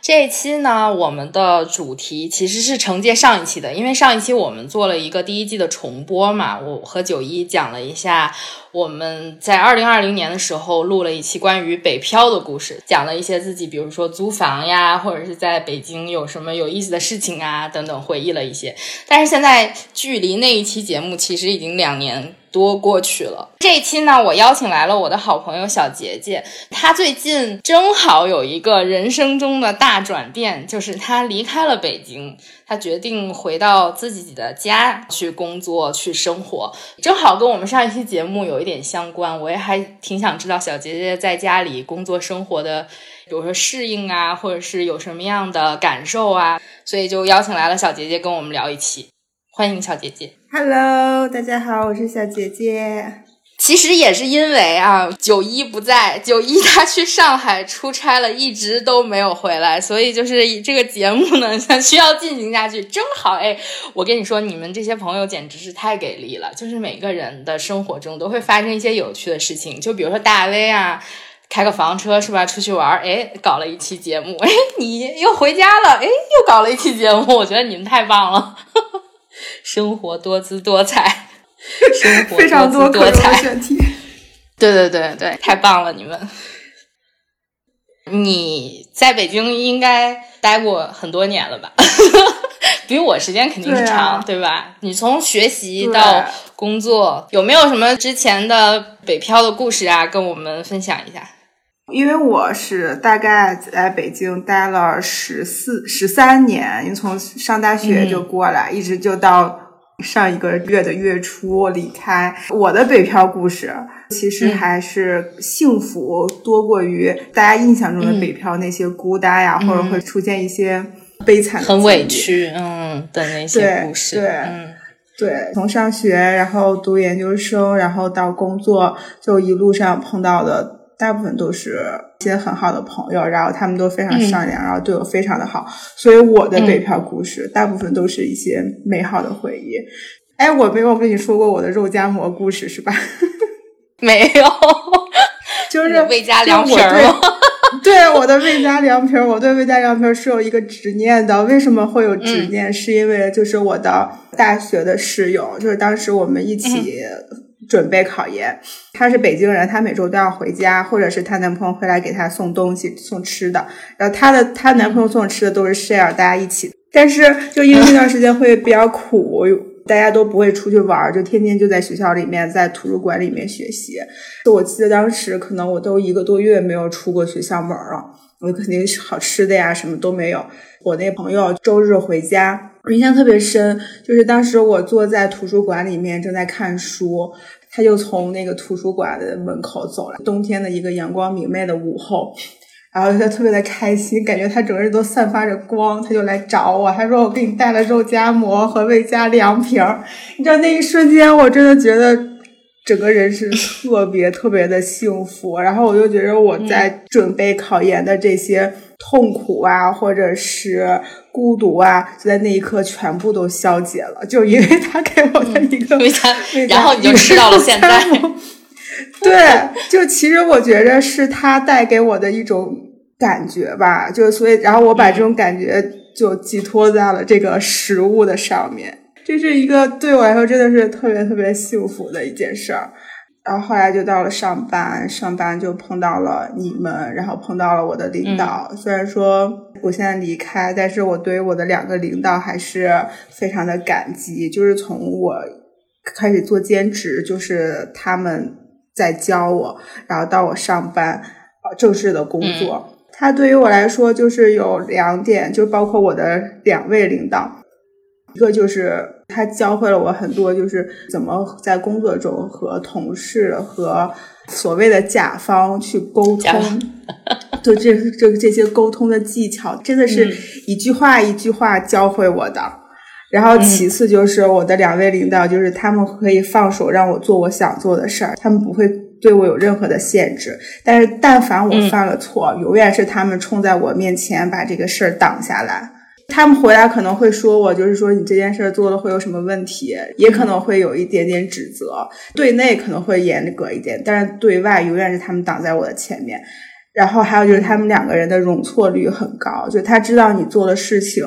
这一期呢，我们的主题其实是承接上一期的，因为上一期我们做了一个第一季的重播嘛，我和九一讲了一下我们在二零二零年的时候录了一期关于北漂的故事，讲了一些自己，比如说租房呀，或者是在北京有什么有意思的事情啊等等，回忆了一些。但是现在距离那一期节目其实已经两年。多过去了。这一期呢，我邀请来了我的好朋友小杰杰。他最近正好有一个人生中的大转变，就是他离开了北京，他决定回到自己的家去工作、去生活。正好跟我们上一期节目有一点相关。我也还挺想知道小杰杰在家里工作生活的，比如说适应啊，或者是有什么样的感受啊，所以就邀请来了小杰杰跟我们聊一期。欢迎小姐姐，Hello，大家好，我是小姐姐。其实也是因为啊，九一不在，九一他去上海出差了，一直都没有回来，所以就是这个节目呢，需要进行下去。正好，哎，我跟你说，你们这些朋友简直是太给力了，就是每个人的生活中都会发生一些有趣的事情，就比如说大 V 啊，开个房车是吧，出去玩，哎，搞了一期节目，哎，你又回家了，哎，又搞了一期节目，我觉得你们太棒了。生活多姿多彩，生活非常多多彩选题。对对对对，太棒了！你们，你在北京应该待过很多年了吧？比我时间肯定是长，对吧？你从学习到工作，有没有什么之前的北漂的故事啊？跟我们分享一下。因为我是大概在北京待了十四十三年，因为从上大学就过来，一直就到上一个月的月初离开。我的北漂故事其实还是幸福多过于大家印象中的北漂那些孤单呀，或者会出现一些悲惨、很委屈嗯的那些故事。对，嗯，对，从上学，然后读研究生，然后到工作，就一路上碰到的。大部分都是一些很好的朋友，然后他们都非常善良，然后对我非常的好，所以我的北漂故事大部分都是一些美好的回忆。哎，我没有跟你说过我的肉夹馍故事是吧？没有，就是魏家凉皮儿 对，我的魏家凉皮儿，我对魏家凉皮儿是有一个执念的。为什么会有执念？是因为就是我的大学的室友，就是当时我们一起。准备考研，她是北京人，她每周都要回家，或者是她男朋友会来给她送东西、送吃的。然后她的她男朋友送吃的都是 share，大家一起。但是就因为那段时间会比较苦，大家都不会出去玩，就天天就在学校里面，在图书馆里面学习。就我记得当时可能我都一个多月没有出过学校门了，我肯定是好吃的呀，什么都没有。我那朋友周日回家，我印象特别深，就是当时我坐在图书馆里面正在看书。他就从那个图书馆的门口走了，冬天的一个阳光明媚的午后，然后他特别的开心，感觉他整个人都散发着光，他就来找我，他说我给你带了肉夹馍和魏家凉皮儿，你知道那一瞬间我真的觉得整个人是 特别特别的幸福，然后我就觉得我在准备考研的这些。痛苦啊，或者是孤独啊，就在那一刻全部都消解了，就因为他给我的一个，然后你就吃到了现在。对，就其实我觉着是他带给我的一种感觉吧，就所以，然后我把这种感觉就寄托在了这个食物的上面，这是一个对我来说真的是特别特别幸福的一件事儿。然后后来就到了上班，上班就碰到了你们，然后碰到了我的领导。虽然说我现在离开，但是我对我的两个领导还是非常的感激。就是从我开始做兼职，就是他们在教我，然后到我上班正式的工作，他对于我来说就是有两点，就包括我的两位领导。一个就是他教会了我很多，就是怎么在工作中和同事和所谓的甲方去沟通，就这这这些沟通的技巧，真的是一句话一句话教会我的。然后其次就是我的两位领导，就是他们可以放手让我做我想做的事儿，他们不会对我有任何的限制。但是但凡我犯了错，永远是他们冲在我面前把这个事儿挡下来。他们回来可能会说我，就是说你这件事儿做了会有什么问题，也可能会有一点点指责。对内可能会严格一点，但是对外永远是他们挡在我的前面。然后还有就是他们两个人的容错率很高，就他知道你做的事情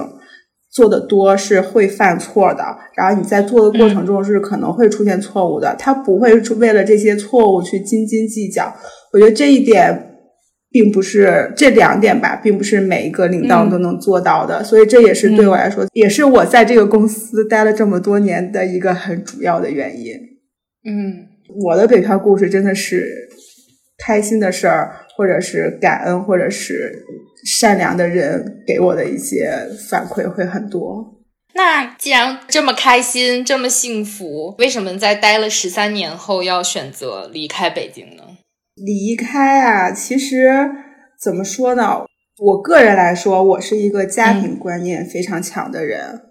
做的多是会犯错的，然后你在做的过程中是可能会出现错误的，他不会为了这些错误去斤斤计较。我觉得这一点。并不是这两点吧，并不是每一个领导都能做到的，所以这也是对我来说，也是我在这个公司待了这么多年的一个很主要的原因。嗯，我的北漂故事真的是开心的事儿，或者是感恩，或者是善良的人给我的一些反馈会很多。那既然这么开心，这么幸福，为什么在待了十三年后要选择离开北京呢？离开啊，其实怎么说呢？我个人来说，我是一个家庭观念非常强的人，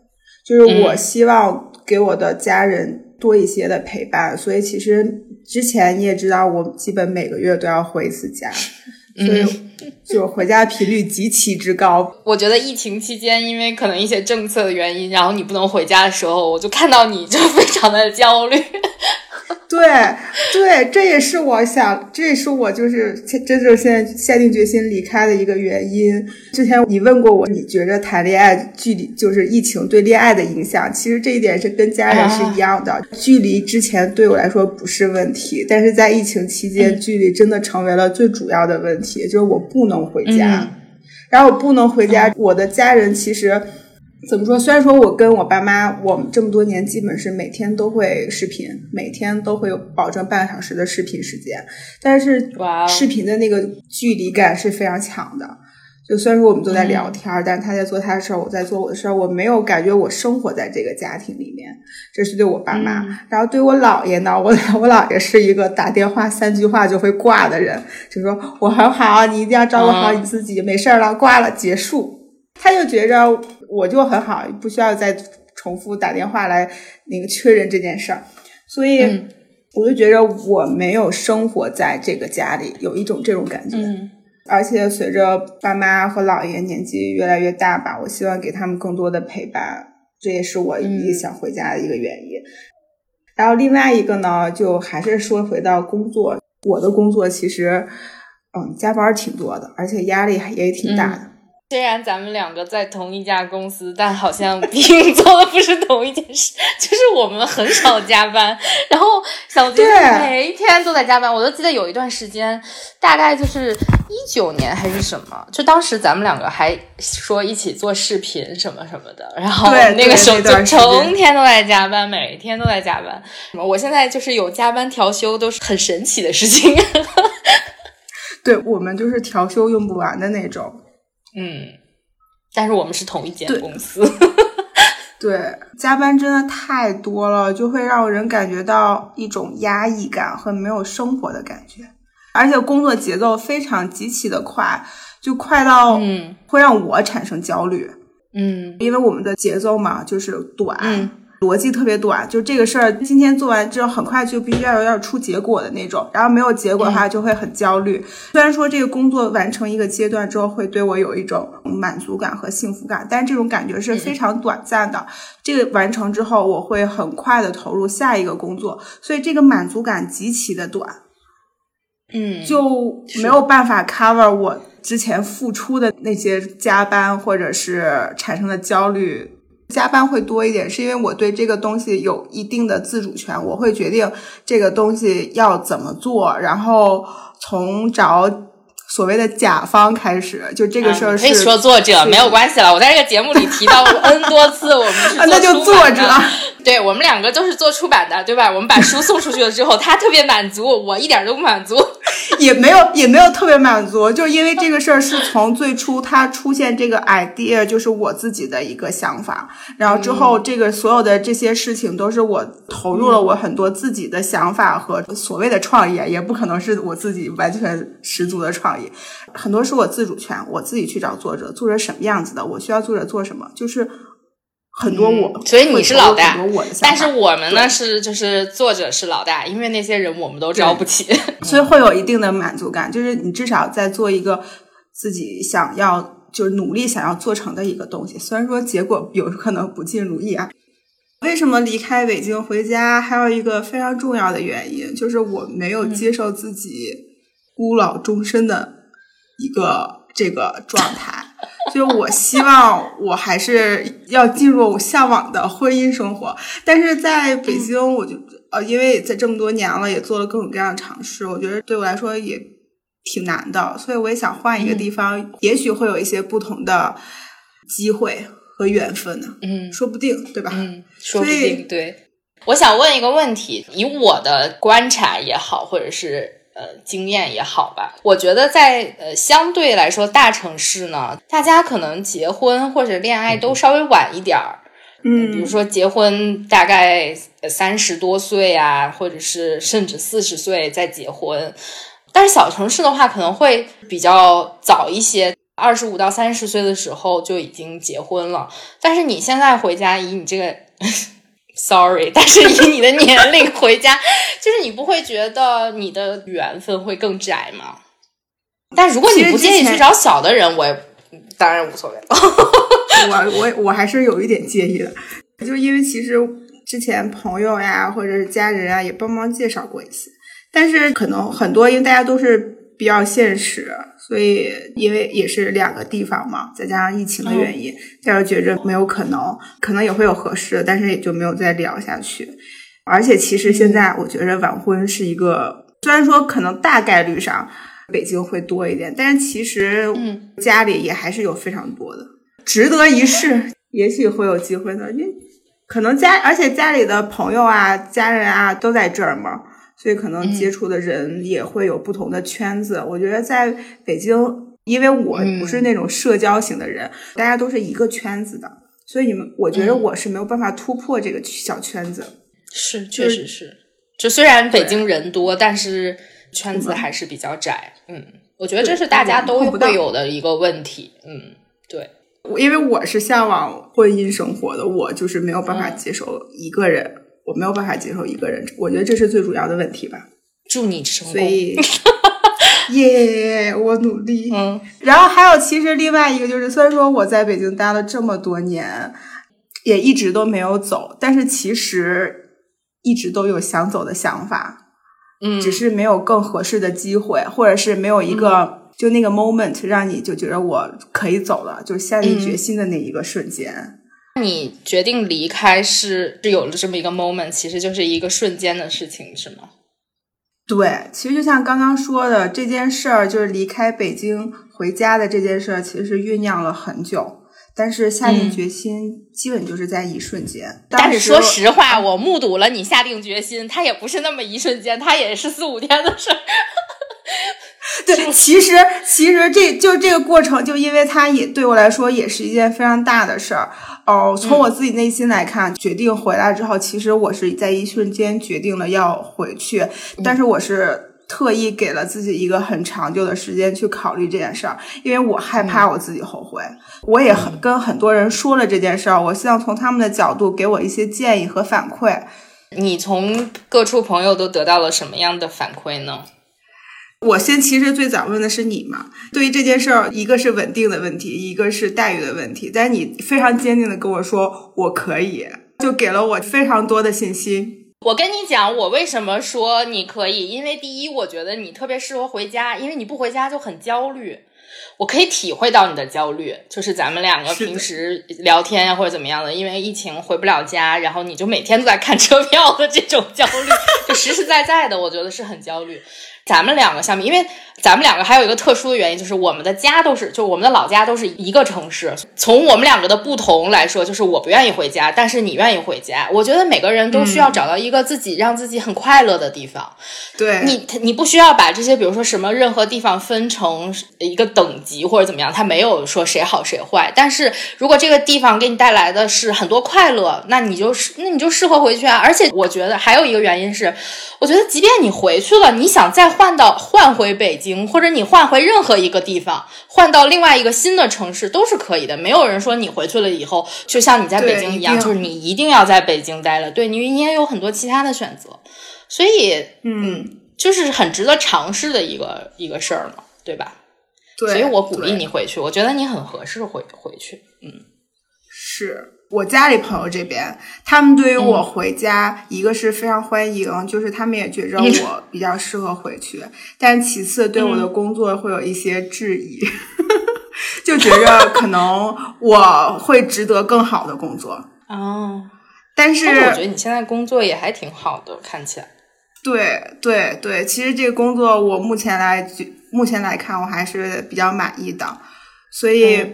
就是我希望给我的家人多一些的陪伴。所以其实之前你也知道，我基本每个月都要回一次家，所以就回家频率极其之高。我觉得疫情期间，因为可能一些政策的原因，然后你不能回家的时候，我就看到你就非常的焦虑。对对，这也是我想，这也是我就是真正现在下定决心离开的一个原因。之前你问过我，你觉着谈恋爱距离就是疫情对恋爱的影响？其实这一点是跟家人是一样的，距离之前对我来说不是问题，但是在疫情期间，距离真的成为了最主要的问题，就是我不能回家，然后我不能回家，我的家人其实。怎么说？虽然说我跟我爸妈，我们这么多年基本是每天都会视频，每天都会有保证半个小时的视频时间，但是视频的那个距离感是非常强的。就虽然说我们都在聊天，但是他在做他的事儿，我在做我的事儿，我没有感觉我生活在这个家庭里面。这是对我爸妈，然后对我姥爷呢，我我姥爷是一个打电话三句话就会挂的人，就说我很好，你一定要照顾好你自己，没事儿了，挂了结束。他就觉着。我就很好，不需要再重复打电话来那个确认这件事儿，所以我就觉着我没有生活在这个家里，有一种这种感觉。而且随着爸妈和姥爷年纪越来越大吧，我希望给他们更多的陪伴，这也是我一个想回家的一个原因。然后另外一个呢，就还是说回到工作，我的工作其实嗯加班挺多的，而且压力也挺大的。虽然咱们两个在同一家公司，但好像并做的不是同一件事。就是我们很少加班，然后小金每一天都在加班。我都记得有一段时间，大概就是一九年还是什么，就当时咱们两个还说一起做视频什么什么的。然后那个时候就成天都在加班，每天都在加班。我现在就是有加班调休，都是很神奇的事情。对我们就是调休用不完的那种。嗯，但是我们是同一间公司。对，加班真的太多了，就会让人感觉到一种压抑感和没有生活的感觉，而且工作节奏非常极其的快，就快到嗯会让我产生焦虑。嗯，因为我们的节奏嘛，就是短。逻辑特别短，就这个事儿今天做完之后，很快就必须要要出结果的那种，然后没有结果的话就会很焦虑。虽然说这个工作完成一个阶段之后会对我有一种满足感和幸福感，但是这种感觉是非常短暂的。这个完成之后，我会很快的投入下一个工作，所以这个满足感极其的短，嗯，就没有办法 cover 我之前付出的那些加班或者是产生的焦虑。加班会多一点，是因为我对这个东西有一定的自主权，我会决定这个东西要怎么做，然后从找所谓的甲方开始，就这个事儿可以说作者没有关系了。我在这个节目里提到过 N 多次，我们是那就作者。对我们两个都是做出版的，对吧？我们把书送出去了之后，他特别满足，我一点都不满足，也没有也没有特别满足，就是因为这个事儿是从最初它出现这个 idea，就是我自己的一个想法，然后之后这个所有的这些事情都是我投入了我很多自己的想法和所谓的创意，也不可能是我自己完全十足的创意，很多是我自主权，我自己去找作者，作者什么样子的，我需要作者做什么，就是。很多我，所以你是老大，但是我们呢是就是作者是老大，因为那些人我们都招不起，所以会有一定的满足感，就是你至少在做一个自己想要就是努力想要做成的一个东西，虽然说结果有可能不尽如意啊。为什么离开北京回家？还有一个非常重要的原因，就是我没有接受自己孤老终身的一个这个状态。就是我希望我还是要进入我向往的婚姻生活，但是在北京，我就呃，因为在这么多年了，也做了各种各样的尝试，我觉得对我来说也挺难的，所以我也想换一个地方，也许会有一些不同的机会。和缘分呢？嗯，说不定，对吧？嗯，说不定。对，我想问一个问题，以我的观察也好，或者是呃经验也好吧，我觉得在呃相对来说大城市呢，大家可能结婚或者恋爱都稍微晚一点儿。嗯，比如说结婚大概三十多岁啊，或者是甚至四十岁再结婚，但是小城市的话可能会比较早一些。二十五到三十岁的时候就已经结婚了，但是你现在回家，以你这个，sorry，但是以你的年龄回家，就是你不会觉得你的缘分会更窄吗？但如果你不介意去找小的人，我也当然无所谓。我我我还是有一点介意的，就因为其实之前朋友呀或者是家人啊也帮忙介绍过一次，但是可能很多因为大家都是。比较现实，所以因为也是两个地方嘛，再加上疫情的原因，大家觉着没有可能，可能也会有合适的，但是也就没有再聊下去。而且其实现在我觉着晚婚是一个，虽然说可能大概率上北京会多一点，但是其实家里也还是有非常多的，值得一试，也许会有机会的。因为可能家，而且家里的朋友啊、家人啊都在这儿嘛。所以可能接触的人也会有不同的圈子。我觉得在北京，因为我不是那种社交型的人，大家都是一个圈子的，所以你们，我觉得我是没有办法突破这个小圈子。是，确实是。就虽然北京人多，但是圈子还是比较窄。嗯，我觉得这是大家都会有的一个问题。嗯，对。因为我是向往婚姻生活的，我就是没有办法接受一个人。我没有办法接受一个人，我觉得这是最主要的问题吧。祝你成功。所以，耶，我努力。嗯。然后还有，其实另外一个就是，虽然说我在北京待了这么多年，也一直都没有走，但是其实一直都有想走的想法。嗯。只是没有更合适的机会，或者是没有一个就那个 moment 让你就觉得我可以走了，就下定决心的那一个瞬间。你决定离开是是有了这么一个 moment，其实就是一个瞬间的事情，是吗？对，其实就像刚刚说的这件事儿，就是离开北京回家的这件事儿，其实酝酿了很久，但是下定决心基本就是在一瞬间。但是说实话，我目睹了你下定决心，它也不是那么一瞬间，它也是四五天的事儿。对，其实其实这就这个过程，就因为它也对我来说也是一件非常大的事儿。哦，从我自己内心来看，决定回来之后，其实我是在一瞬间决定了要回去，但是我是特意给了自己一个很长久的时间去考虑这件事儿，因为我害怕我自己后悔。我也很跟很多人说了这件事儿，我希望从他们的角度给我一些建议和反馈。你从各处朋友都得到了什么样的反馈呢？我先其实最早问的是你嘛，对于这件事儿，一个是稳定的问题，一个是待遇的问题。但是你非常坚定的跟我说我可以，就给了我非常多的信心。我跟你讲，我为什么说你可以，因为第一，我觉得你特别适合回家，因为你不回家就很焦虑。我可以体会到你的焦虑，就是咱们两个平时聊天呀或者怎么样的，因为疫情回不了家，然后你就每天都在看车票的这种焦虑，就实实在在的，我觉得是很焦虑。咱们两个相比，因为咱们两个还有一个特殊的原因，就是我们的家都是，就我们的老家都是一个城市。从我们两个的不同来说，就是我不愿意回家，但是你愿意回家。我觉得每个人都需要找到一个自己让自己很快乐的地方。对你，你不需要把这些，比如说什么任何地方分成一个等级或者怎么样，它没有说谁好谁坏。但是如果这个地方给你带来的是很多快乐，那你就是那你就适合回去啊。而且我觉得还有一个原因是，我觉得即便你回去了，你想再。换到换回北京，或者你换回任何一个地方，换到另外一个新的城市都是可以的。没有人说你回去了以后，就像你在北京一样，就是你一定要在北京待了。对你，你也有很多其他的选择。所以，嗯，就是很值得尝试的一个一个事儿嘛，对吧？对，所以我鼓励你回去，我觉得你很合适回回去。嗯，是我家里朋友这边，他们对于我回家，一个是非常欢迎，就是他们也觉着我比较适合回去，但其次对我的工作会有一些质疑，就觉着可能我会值得更好的工作哦。但是我觉得你现在工作也还挺好的，看起来。对对对，其实这个工作我目前来目前来看我还是比较满意的，所以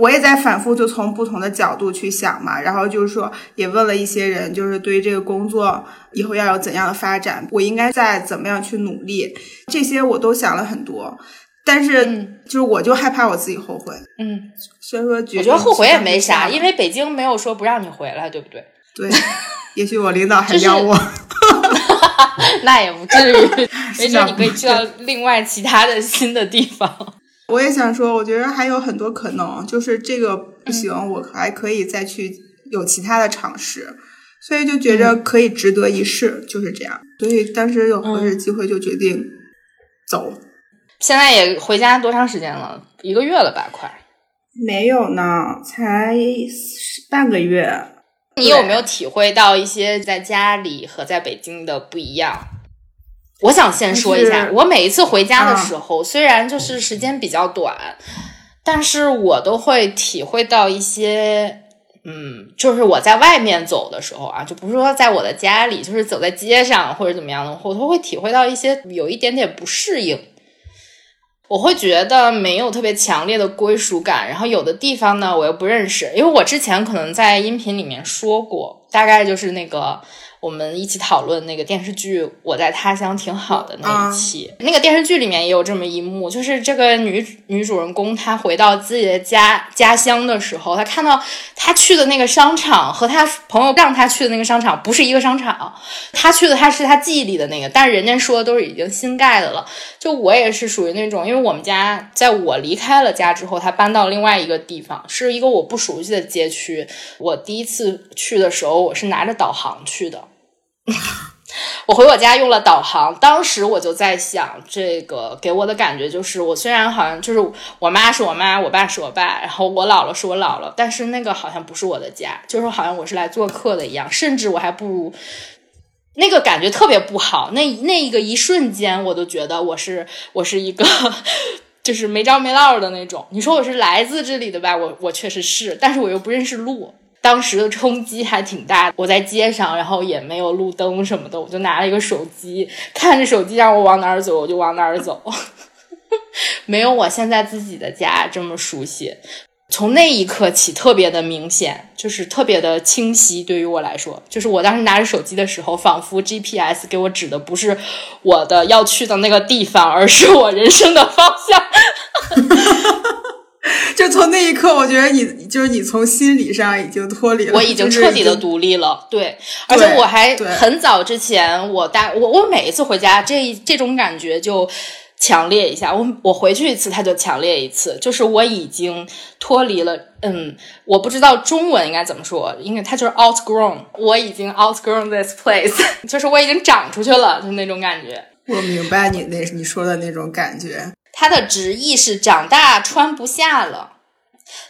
我也在反复就从不同的角度去想嘛，然后就是说也问了一些人，就是对于这个工作以后要有怎样的发展，我应该再怎么样去努力，这些我都想了很多，但是就是我就害怕我自己后悔，嗯，所以说我觉得后悔也没啥，因为北京没有说不让你回来，对不对？对，也许我领导还要我。那也不至于，没准你可以去到另外其他的新的地方。我也想说，我觉得还有很多可能，就是这个不行，我还可以再去有其他的尝试，所以就觉着可以值得一试，就是这样。所以当时有合适机会就决定走。现在也回家多长时间了？一个月了吧？快？没有呢，才半个月。你有没有体会到一些在家里和在北京的不一样？我想先说一下，我每一次回家的时候，虽然就是时间比较短，但是我都会体会到一些，嗯，就是我在外面走的时候啊，就不是说在我的家里，就是走在街上或者怎么样的，我都会体会到一些有一点点不适应。我会觉得没有特别强烈的归属感，然后有的地方呢我又不认识，因为我之前可能在音频里面说过，大概就是那个。我们一起讨论那个电视剧《我在他乡挺好的》那一期，那个电视剧里面也有这么一幕，就是这个女女主人公她回到自己的家家乡的时候，她看到她去的那个商场和她朋友让她去的那个商场不是一个商场，她去的她是她记忆里的那个，但是人家说的都是已经新盖的了。就我也是属于那种，因为我们家在我离开了家之后，她搬到另外一个地方，是一个我不熟悉的街区。我第一次去的时候，我是拿着导航去的。我回我家用了导航，当时我就在想，这个给我的感觉就是，我虽然好像就是我妈是我妈，我爸是我爸，然后我姥姥是我姥姥，但是那个好像不是我的家，就是好像我是来做客的一样，甚至我还不如那个感觉特别不好。那那一个一瞬间，我都觉得我是我是一个就是没着没落的那种。你说我是来自这里的吧，我我确实是，但是我又不认识路。当时的冲击还挺大的，我在街上，然后也没有路灯什么的，我就拿了一个手机，看着手机让我往哪儿走，我就往哪儿走，没有我现在自己的家这么熟悉。从那一刻起，特别的明显，就是特别的清晰。对于我来说，就是我当时拿着手机的时候，仿佛 GPS 给我指的不是我的要去的那个地方，而是我人生的方向。就从那一刻，我觉得你就是你从心理上已经脱离了，我已经彻底的独立了。对，而且我还很早之前，我大我我每一次回家，这这种感觉就强烈一下。我我回去一次，它就强烈一次。就是我已经脱离了，嗯，我不知道中文应该怎么说，应该它就是 outgrown，我已经 outgrown this place，就是我已经长出去了，就那种感觉。我明白你那你说的那种感觉。它的直译是“长大穿不下了，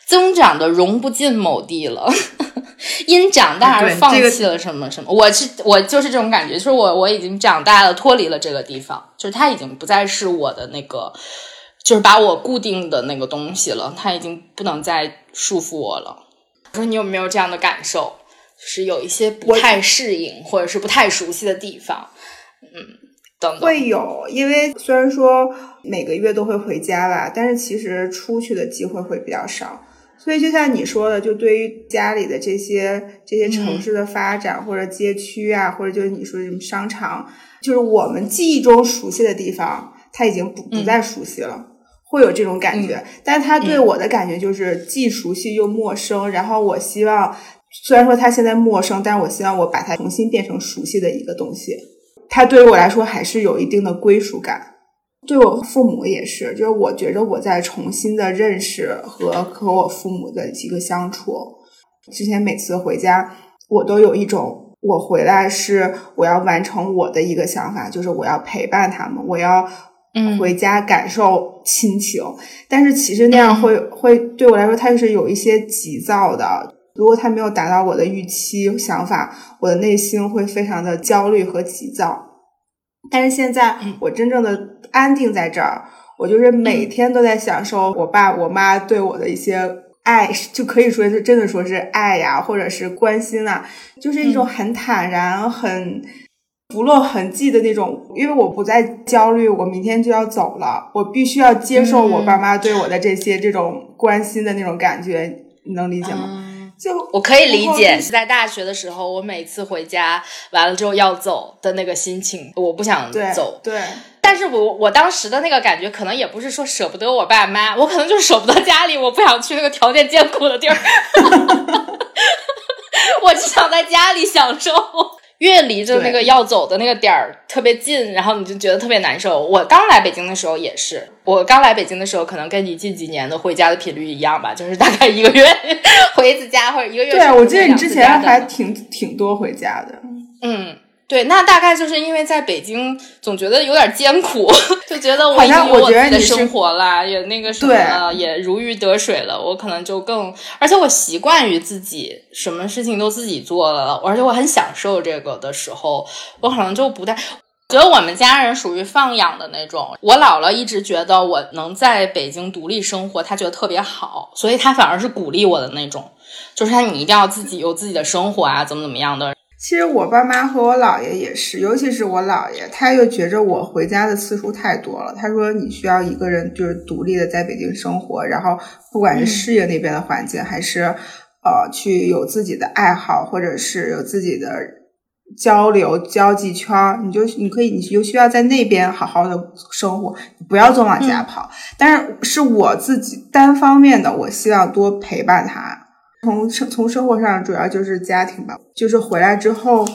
增长的融不进某地了，因长大而放弃了什么什么。”我是我就是这种感觉，就是我我已经长大了，脱离了这个地方，就是它已经不再是我的那个，就是把我固定的那个东西了，它已经不能再束缚我了。我说你有没有这样的感受？就是有一些不太适应，或者是不太熟悉的地方，嗯。会有，因为虽然说每个月都会回家吧，但是其实出去的机会会比较少。所以就像你说的，就对于家里的这些这些城市的发展，或者街区啊，或者就是你说什么商场，就是我们记忆中熟悉的地方，它已经不不再熟悉了，会有这种感觉。但是它对我的感觉就是既熟悉又陌生。然后我希望，虽然说它现在陌生，但是我希望我把它重新变成熟悉的一个东西。它对于我来说还是有一定的归属感。对我父母也是，就是我觉着我在重新的认识和和我父母的一个相处。之前每次回家，我都有一种我回来是我要完成我的一个想法，就是我要陪伴他们，我要回家感受亲情。但是其实那样会会对我来说，它是有一些急躁的。如果他没有达到我的预期想法，我的内心会非常的焦虑和急躁。但是现在我真正的安定在这儿，我就是每天都在享受我爸我妈对我的一些爱，就可以说是真的说是爱呀，或者是关心啊，就是一种很坦然、很不露痕迹的那种。因为我不再焦虑，我明天就要走了，我必须要接受我爸妈对我的这些这种关心的那种感觉，你能理解吗？就我可以理解，是在大学的时候，我每次回家完了之后要走的那个心情，我不想走。对，但是我我当时的那个感觉，可能也不是说舍不得我爸妈，我可能就是舍不得家里，我不想去那个条件艰苦的地儿。我只想在家里享受。越离着那个要走的那个点儿特别近，然后你就觉得特别难受。我刚来北京的时候也是，我刚来北京的时候，可能跟你近几年的回家的频率一样吧，就是大概一个月 回一次家，或者一个月。对，我记得你之前还挺挺多回家的。嗯。对，那大概就是因为在北京总觉得有点艰苦，就觉得我已经有我自己的生活了，也那个什么了，也如鱼得水了。我可能就更，而且我习惯于自己什么事情都自己做了，而且我很享受这个的时候，我可能就不太觉得我们家人属于放养的那种。我姥姥一直觉得我能在北京独立生活，她觉得特别好，所以她反而是鼓励我的那种，就是她你一定要自己有自己的生活啊，怎么怎么样的。其实我爸妈和我姥爷也是，尤其是我姥爷，他又觉着我回家的次数太多了。他说你需要一个人就是独立的在北京生活，然后不管是适应那边的环境，还是呃去有自己的爱好，或者是有自己的交流交际圈，你就你可以，你就需要在那边好好的生活，不要总往家跑。但是是我自己单方面的，我希望多陪伴他。从生从生活上主要就是家庭吧，就是回来之后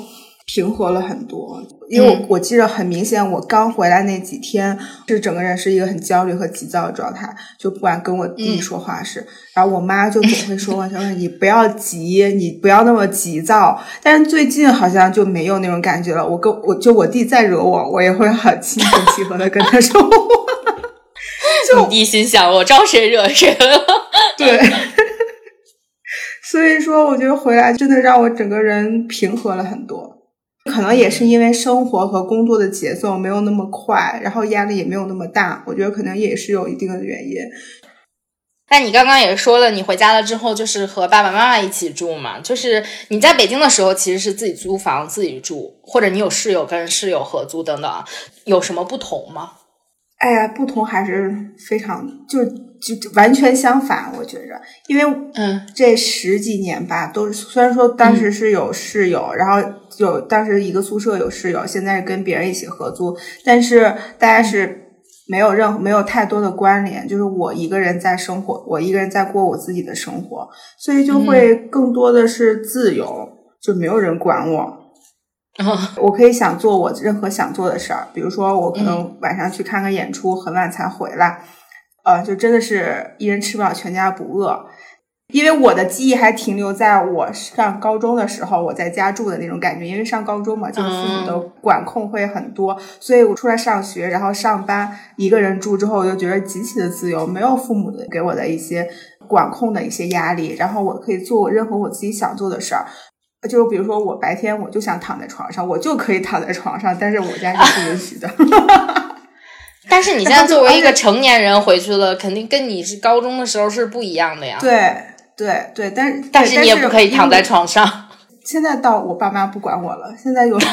平和了很多。因为我我记得很明显，我刚回来那几天是整个人是一个很焦虑和急躁的状态，就不管跟我弟说话是，然后我妈就总会说：“我说你不要急，你不要那么急躁。”但是最近好像就没有那种感觉了。我跟我就我弟再惹我，我也会很心平气和的跟他说话。就你弟心想：我招谁惹谁了？对。所以说，我觉得回来真的让我整个人平和了很多。可能也是因为生活和工作的节奏没有那么快，然后压力也没有那么大。我觉得可能也是有一定的原因。但你刚刚也说了，你回家了之后就是和爸爸妈妈一起住嘛？就是你在北京的时候其实是自己租房自己住，或者你有室友跟室友合租等等，有什么不同吗？哎呀，不同还是非常就。就完全相反，我觉着，因为嗯，这十几年吧，都虽然说当时是有室友，然后有当时一个宿舍有室友，现在是跟别人一起合租，但是大家是没有任何没有太多的关联，就是我一个人在生活，我一个人在过我自己的生活，所以就会更多的是自由，就没有人管我，我可以想做我任何想做的事儿，比如说我可能晚上去看个演出，很晚才回来。呃，就真的是一人吃不饱全家不饿，因为我的记忆还停留在我上高中的时候，我在家住的那种感觉。因为上高中嘛，就是父母的管控会很多，所以我出来上学，然后上班，一个人住之后，我就觉得极其的自由，没有父母的给我的一些管控的一些压力，然后我可以做任何我自己想做的事儿。就比如说，我白天我就想躺在床上，我就可以躺在床上，但是我家是不允许的。但是你现在作为一个成年人回去了，肯定跟你是高中的时候是不一样的呀。对对对，但是但是你也不可以躺在床上。现在到我爸妈不管我了，现在有是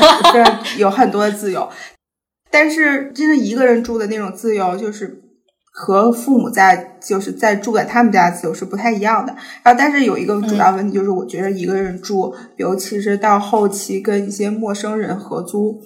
有很多的自由，但是真的一个人住的那种自由，就是和父母在就是在住在他们家自由是不太一样的。然后，但是有一个主要问题就是，我觉得一个人住，尤其是到后期跟一些陌生人合租。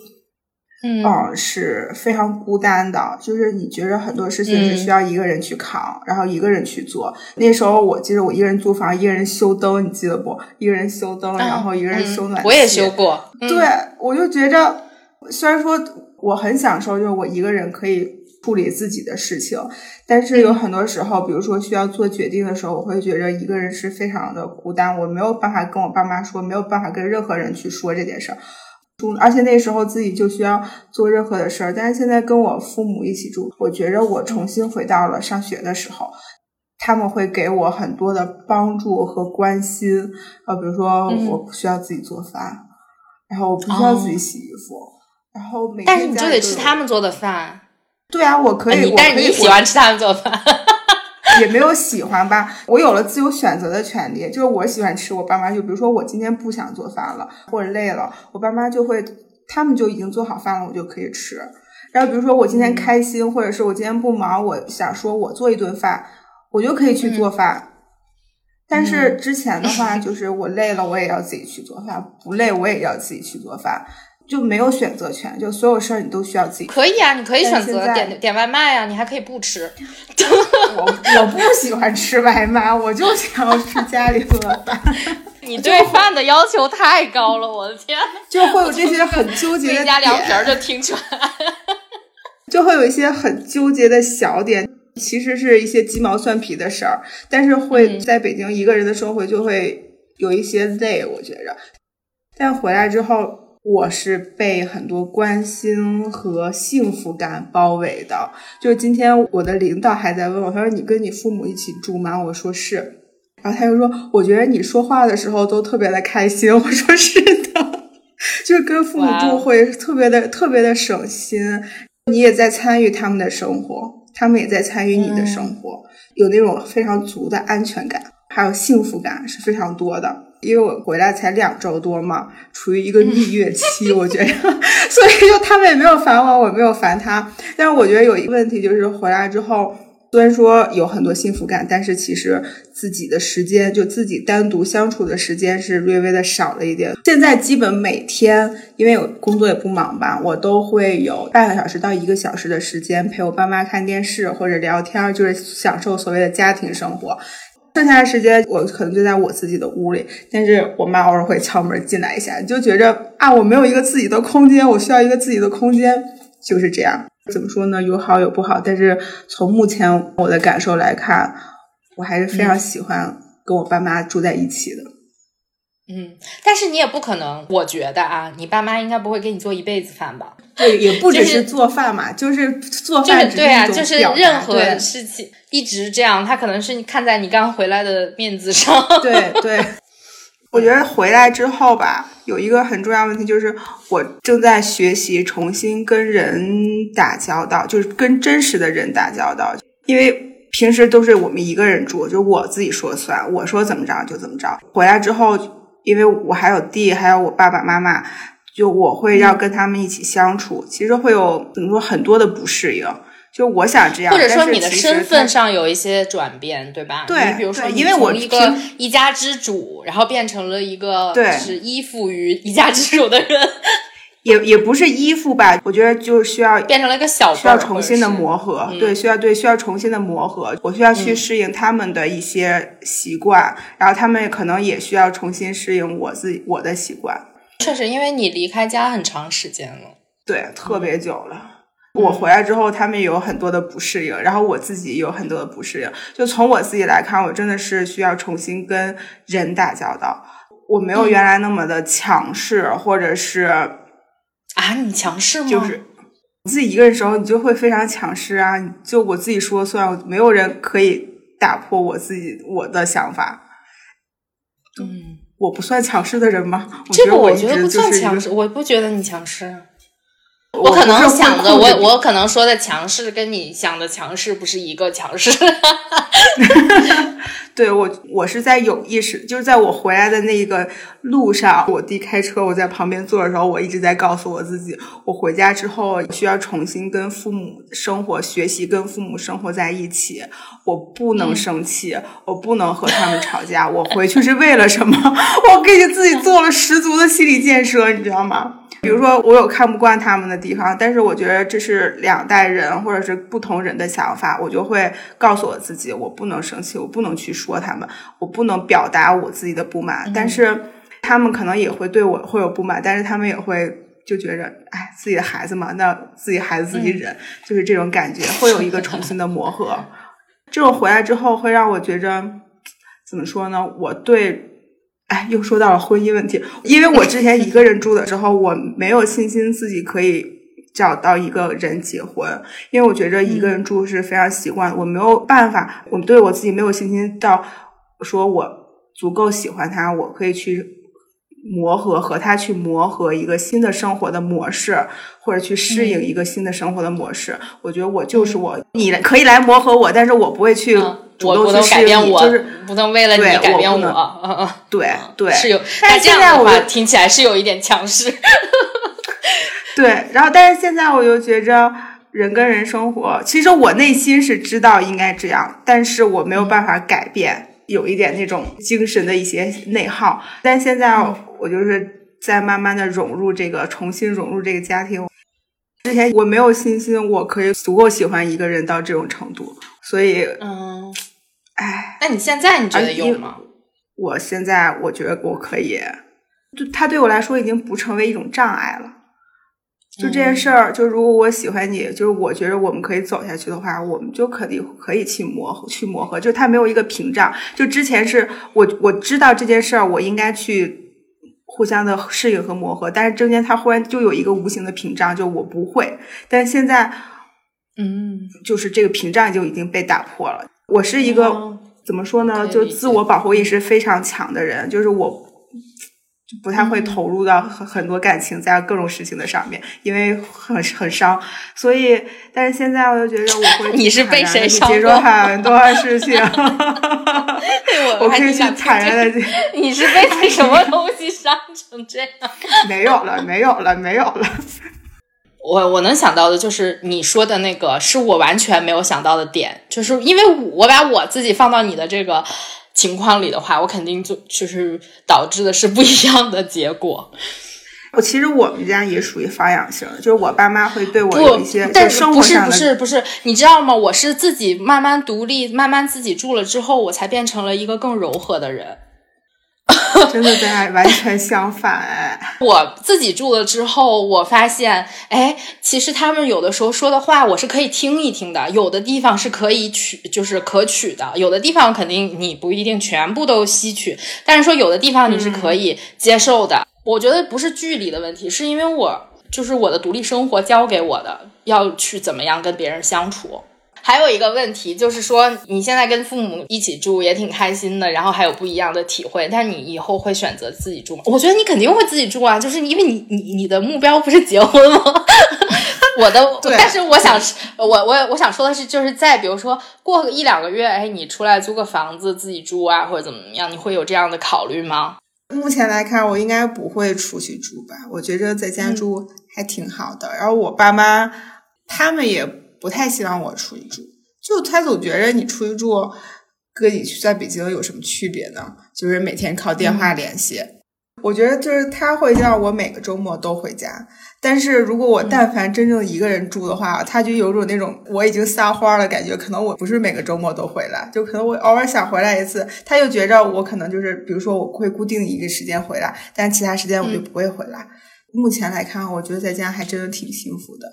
嗯，是非常孤单的，就是你觉得很多事情是需要一个人去扛，然后一个人去做。那时候我记得我一个人租房，一个人修灯，你记得不？一个人修灯，然后一个人修暖气。我也修过。对，我就觉着虽然说我很享受，就是我一个人可以处理自己的事情，但是有很多时候，比如说需要做决定的时候，我会觉着一个人是非常的孤单，我没有办法跟我爸妈说，没有办法跟任何人去说这件事儿。住，而且那时候自己就需要做任何的事儿，但是现在跟我父母一起住，我觉着我重新回到了上学的时候，他们会给我很多的帮助和关心，呃，比如说我不需要自己做饭，然后我不需要自己洗衣服，然后每天但是你就得吃他们做的饭，对啊，我可以，但是你喜欢吃他们做饭。也没有喜欢吧，我有了自由选择的权利，就是我喜欢吃，我爸妈就比如说我今天不想做饭了或者累了，我爸妈就会他们就已经做好饭了，我就可以吃。然后比如说我今天开心，或者是我今天不忙，我想说我做一顿饭，我就可以去做饭。但是之前的话，就是我累了，我也要自己去做饭；不累，我也要自己去做饭。就没有选择权，就所有事儿你都需要自己。可以啊，你可以选择点点外卖啊，你还可以不吃。我我不喜欢吃外卖，我就想要吃家里做的饭。你对饭的要求太高了，我的天！就会有这些很纠结的点。家凉皮儿就听出来。就会有一些很纠结的小点，其实是一些鸡毛蒜皮的事儿，但是会在北京一个人的生活就会有一些累，我觉着。但回来之后。我是被很多关心和幸福感包围的。就是今天我的领导还在问我，他说：“你跟你父母一起住吗？”我说是。然后他就说：“我觉得你说话的时候都特别的开心。”我说：“是的，就是跟父母住会特别的特别的省心。你也在参与他们的生活，他们也在参与你的生活，有那种非常足的安全感，还有幸福感是非常多的。”因为我回来才两周多嘛，处于一个蜜月期，我觉得，所以就他们也没有烦我，我没有烦他。但是我觉得有一个问题，就是回来之后，虽然说有很多幸福感，但是其实自己的时间，就自己单独相处的时间是略微的少了一点。现在基本每天，因为我工作也不忙吧，我都会有半个小时到一个小时的时间陪我爸妈看电视或者聊天，就是享受所谓的家庭生活。剩下的时间，我可能就在我自己的屋里，但是我妈偶尔会敲门进来一下，就觉着啊，我没有一个自己的空间，我需要一个自己的空间，就是这样。怎么说呢？有好有不好，但是从目前我的感受来看，我还是非常喜欢跟我爸妈住在一起的。嗯，但是你也不可能，我觉得啊，你爸妈应该不会给你做一辈子饭吧？对，也不只是做饭嘛，就是做饭对啊，就是任何事情一直这样，他可能是你看在你刚回来的面子上。对对，我觉得回来之后吧，有一个很重要问题，就是我正在学习重新跟人打交道，就是跟真实的人打交道，因为平时都是我们一个人住，就我自己说了算，我说怎么着就怎么着。回来之后，因为我还有弟，还有我爸爸妈妈。就我会要跟他们一起相处，其实会有怎么说很多的不适应。就我想这样，或者说你的身份上有一些转变，对吧？对，比如说，因为我一个一家之主，然后变成了一个是依附于一家之主的人，也也不是依附吧？我觉得就需要变成了一个小，需要重新的磨合。对，需要对需要重新的磨合。我需要去适应他们的一些习惯，然后他们可能也需要重新适应我自己我的习惯。确实，因为你离开家很长时间了，对，特别久了。我回来之后，他们有很多的不适应，然后我自己有很多的不适应。就从我自己来看，我真的是需要重新跟人打交道。我没有原来那么的强势，或者是啊，你强势吗？就是自己一个人时候，你就会非常强势啊！就我自己说了算，没有人可以打破我自己我的想法。嗯。我不算强势的人吗？这个我觉得不算强势，我不觉得你强势。我可能想的，我我可能说的强势，跟你想的强势不是一个强势。对我，我是在有意识，就是在我回来的那个路上，我弟开车，我在旁边坐的时候，我一直在告诉我自己，我回家之后需要重新跟父母生活、学习，跟父母生活在一起。我不能生气，我不能和他们吵架。我回去是为了什么？我给自己做了十足的心理建设，你知道吗？比如说，我有看不惯他们的地方，但是我觉得这是两代人或者是不同人的想法，我就会告诉我自己，我不能生气，我不能去说他们，我不能表达我自己的不满。但是他们可能也会对我会有不满，但是他们也会就觉着，哎，自己的孩子嘛，那自己孩子自己忍，就是这种感觉，会有一个重新的磨合。这种回来之后，会让我觉着，怎么说呢？我对，哎，又说到了婚姻问题，因为我之前一个人住的时候，我没有信心自己可以找到一个人结婚，因为我觉着一个人住是非常习惯，我没有办法，我对我自己没有信心到说我足够喜欢他，我可以去。磨合和他去磨合一个新的生活的模式，或者去适应一个新的生活的模式。我觉得我就是我，你可以来磨合我，但是我不会去主动去适应你，就是不能为了你改变我。嗯嗯，对对，是有。但是现在我听起来是有一点强势。对，然后但是现在我又觉着人跟人生活，其实我内心是知道应该这样，但是我没有办法改变。有一点那种精神的一些内耗，但现在我就是在慢慢的融入这个，重新融入这个家庭。之前我没有信心，我可以足够喜欢一个人到这种程度，所以，嗯，哎，那你现在你觉得有吗？我现在我觉得我可以，就他对我来说已经不成为一种障碍了。就这件事儿，就如果我喜欢你，就是我觉得我们可以走下去的话，我们就可以可以去磨合，去磨合。就他没有一个屏障。就之前是我我知道这件事儿，我应该去互相的适应和磨合，但是中间他忽然就有一个无形的屏障，就我不会。但是现在，嗯，就是这个屏障就已经被打破了。我是一个怎么说呢？就自我保护意识非常强的人，就是我。就不太会投入到很很多感情在各种事情的上面，因为很很伤。所以，但是现在我就觉得我会你是被谁伤接受很多 事情，我 可以去坦然的。你是被什么东西伤成这样？没有了，没有了，没有了。我我能想到的就是你说的那个，是我完全没有想到的点，就是因为我把我自己放到你的这个。情况里的话，我肯定就就是导致的是不一样的结果。我其实我们家也属于发养型，就是我爸妈会对我有一些但是不是不是不是，你知道吗？我是自己慢慢独立，慢慢自己住了之后，我才变成了一个更柔和的人。真的，咱俩完全相反哎！我自己住了之后，我发现，哎，其实他们有的时候说的话，我是可以听一听的。有的地方是可以取，就是可取的；有的地方肯定你不一定全部都吸取，但是说有的地方你是可以接受的。我觉得不是距离的问题，是因为我就是我的独立生活教给我的，要去怎么样跟别人相处。还有一个问题就是说，你现在跟父母一起住也挺开心的，然后还有不一样的体会。但你以后会选择自己住吗？我觉得你肯定会自己住啊，就是因为你你你的目标不是结婚吗？我的，但是我想，我我我想说的是，就是在比如说过个一两个月，哎，你出来租个房子自己住啊，或者怎么样，你会有这样的考虑吗？目前来看，我应该不会出去住吧。我觉着在家住还挺好的。然后我爸妈他们也。不太希望我出去住，就他总觉着你出去住，跟你在北京有什么区别呢？就是每天靠电话联系。我觉得就是他会让我每个周末都回家，但是如果我但凡真正一个人住的话，他就有种那种我已经撒花了感觉。可能我不是每个周末都回来，就可能我偶尔想回来一次，他又觉着我可能就是，比如说我会固定一个时间回来，但其他时间我就不会回来。目前来看，我觉得在家还真的挺幸福的。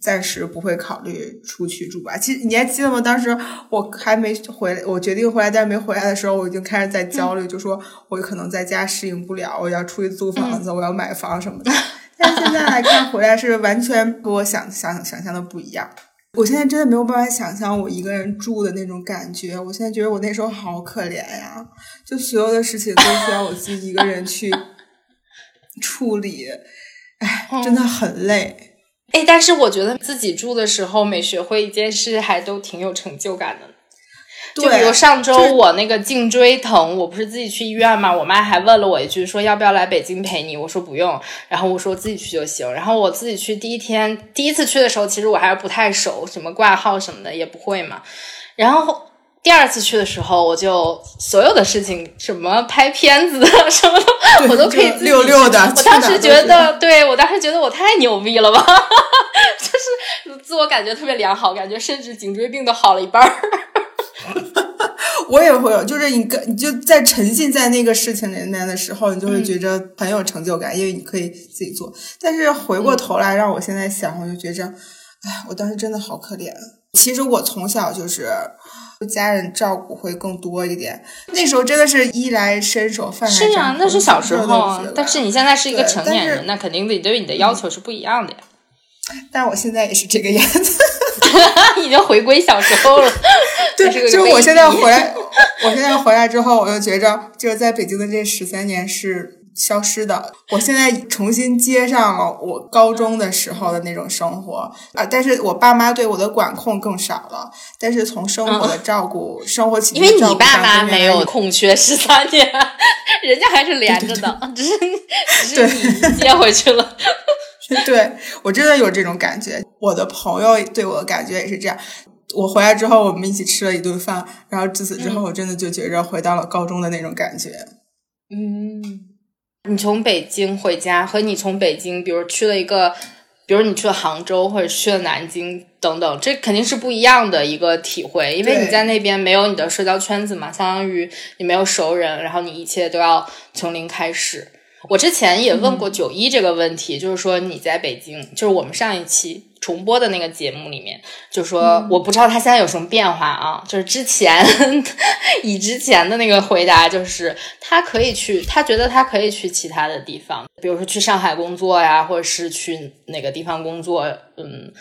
暂时不会考虑出去住吧。其实你还记得吗？当时我还没回来，我决定回来，但是没回来的时候，我已经开始在焦虑，就说我可能在家适应不了，我要出去租房子，我要买房什么的。但现在来看，回来是完全和我想想想象的不一样。我现在真的没有办法想象我一个人住的那种感觉。我现在觉得我那时候好可怜呀，就所有的事情都需要我自己一个人去 处理，哎，真的很累。哎，但是我觉得自己住的时候，每学会一件事，还都挺有成就感的。就比如上周我那个颈椎疼，我不是自己去医院嘛，我妈还问了我一句，说要不要来北京陪你？我说不用，然后我说自己去就行。然后我自己去第一天，第一次去的时候，其实我还是不太熟，什么挂号什么的也不会嘛。然后。第二次去的时候，我就所有的事情，什么拍片子什么的，我都可以自己。溜溜的。我当时觉得，对我当时觉得我太牛逼了吧，就是自我感觉特别良好，感觉甚至颈椎病都好了一半儿。我也会有，就是你跟你就在沉浸在那个事情里面的时候，你就会觉着很有成就感，因为你可以自己做。但是回过头来让我现在想，我就觉着，哎，我当时真的好可怜。其实我从小就是家人照顾会更多一点，那时候真的是衣来伸手，饭来是啊，那是小时候。但是你现在是一个成年人，那肯定得对你的要求是不一样的呀。但我现在也是这个样子。已经回归小时候了。对，就我现在回来，我现在回来之后，我就觉着，就是在北京的这十三年是消失的。我现在重新接上了我高中的时候的那种生活啊，但是我爸妈对我的管控更少了。但是从生活的照顾、生活起因为你爸妈没有空缺十三年，人家还是连着的，只是 只是你接回去了。对我真的有这种感觉，我的朋友对我的感觉也是这样。我回来之后，我们一起吃了一顿饭，然后自此之后，我真的就觉着回到了高中的那种感觉。嗯，你从北京回家和你从北京，比如去了一个，比如你去了杭州或者去了南京等等，这肯定是不一样的一个体会，因为你在那边没有你的社交圈子嘛，相当于你没有熟人，然后你一切都要从零开始。我之前也问过九一这个问题，就是说你在北京，就是我们上一期重播的那个节目里面，就说我不知道他现在有什么变化啊。就是之前 以之前的那个回答，就是他可以去，他觉得他可以去其他的地方，比如说去上海工作呀，或者是去哪个地方工作，嗯，